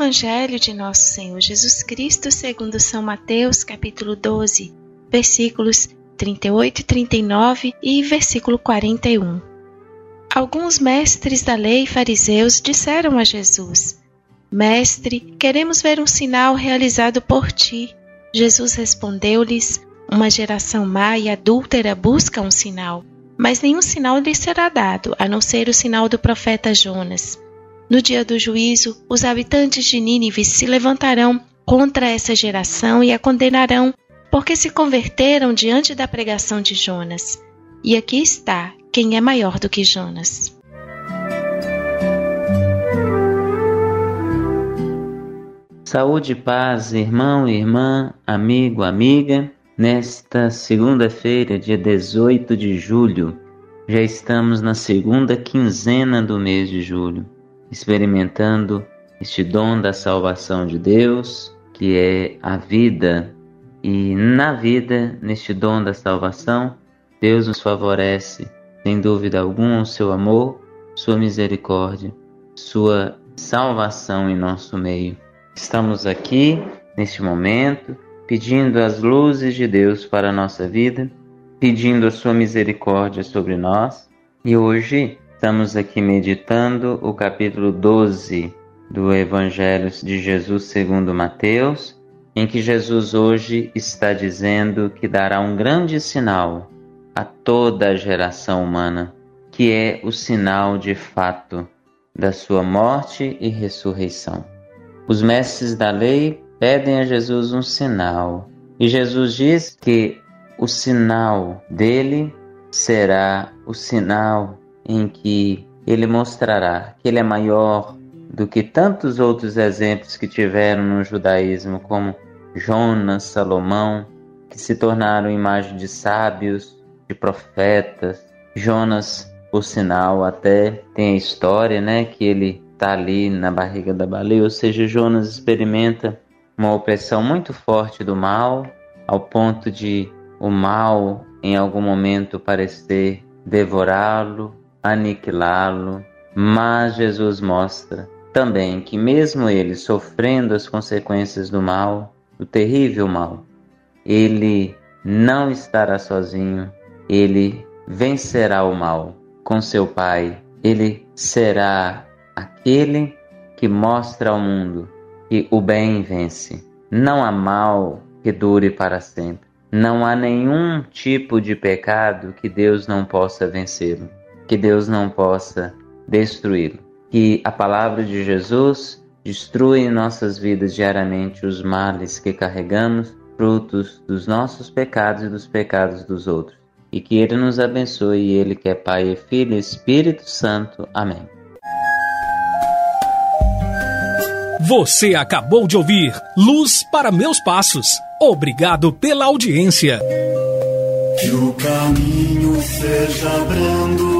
Evangelho de Nosso Senhor Jesus Cristo, segundo São Mateus, capítulo 12, versículos 38 e 39 e versículo 41. Alguns mestres da lei e fariseus disseram a Jesus: Mestre, queremos ver um sinal realizado por ti. Jesus respondeu-lhes: Uma geração má e adúltera busca um sinal, mas nenhum sinal lhe será dado, a não ser o sinal do profeta Jonas. No dia do juízo, os habitantes de Nínive se levantarão contra essa geração e a condenarão, porque se converteram diante da pregação de Jonas. E aqui está quem é maior do que Jonas. Saúde e paz, irmão, irmã, amigo, amiga. Nesta segunda-feira, dia 18 de julho, já estamos na segunda quinzena do mês de julho, experimentando este dom da salvação de Deus, que é a vida. E na vida, neste dom da salvação, Deus nos favorece, sem dúvida alguma, o seu amor, sua misericórdia, sua salvação em nosso meio. Estamos aqui, neste momento, pedindo as luzes de Deus para a nossa vida, pedindo a sua misericórdia sobre nós. E hoje estamos aqui meditando o capítulo 12 do Evangelho de Jesus segundo Mateus, em que Jesus hoje está dizendo que dará um grande sinal a toda a geração humana, que é o sinal de fato da sua morte e ressurreição. Os mestres da lei pedem a Jesus um sinal, e Jesus diz que o sinal dele será o sinal em que ele mostrará que ele é maior do que tantos outros exemplos que tiveram no judaísmo, como Jonas, Salomão, que se tornaram imagem de sábios, de profetas. Jonas, por sinal, até tem a história, né, que ele está ali na barriga da baleia, ou seja, Jonas experimenta uma opressão muito forte do mal, ao ponto de o mal em algum momento parecer devorá-lo, aniquilá-lo, mas Jesus mostra também que mesmo ele sofrendo as consequências do mal, do terrível mal, ele não estará sozinho, ele vencerá o mal com seu Pai, ele será aquele que mostra ao mundo que o bem vence. Não há mal que dure para sempre. Não há nenhum tipo de pecado que Deus não possa vencê-lo, que Deus não possa destruí-lo. Que a palavra de Jesus destrua em nossas vidas diariamente os males que carregamos, frutos dos nossos pecados e dos pecados dos outros. E que Ele nos abençoe, Ele que é Pai, Filho e Espírito Santo. Amém. Você acabou de ouvir Luz para Meus Passos. Obrigado pela audiência. Que o caminho seja brando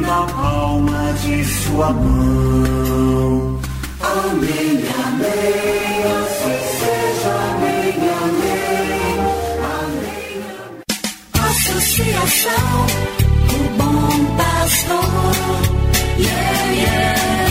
na palma de sua mão. Amém, amém, assim seja, amém, amém, amém. amém. Associação, o bom pastor, yeah, yeah.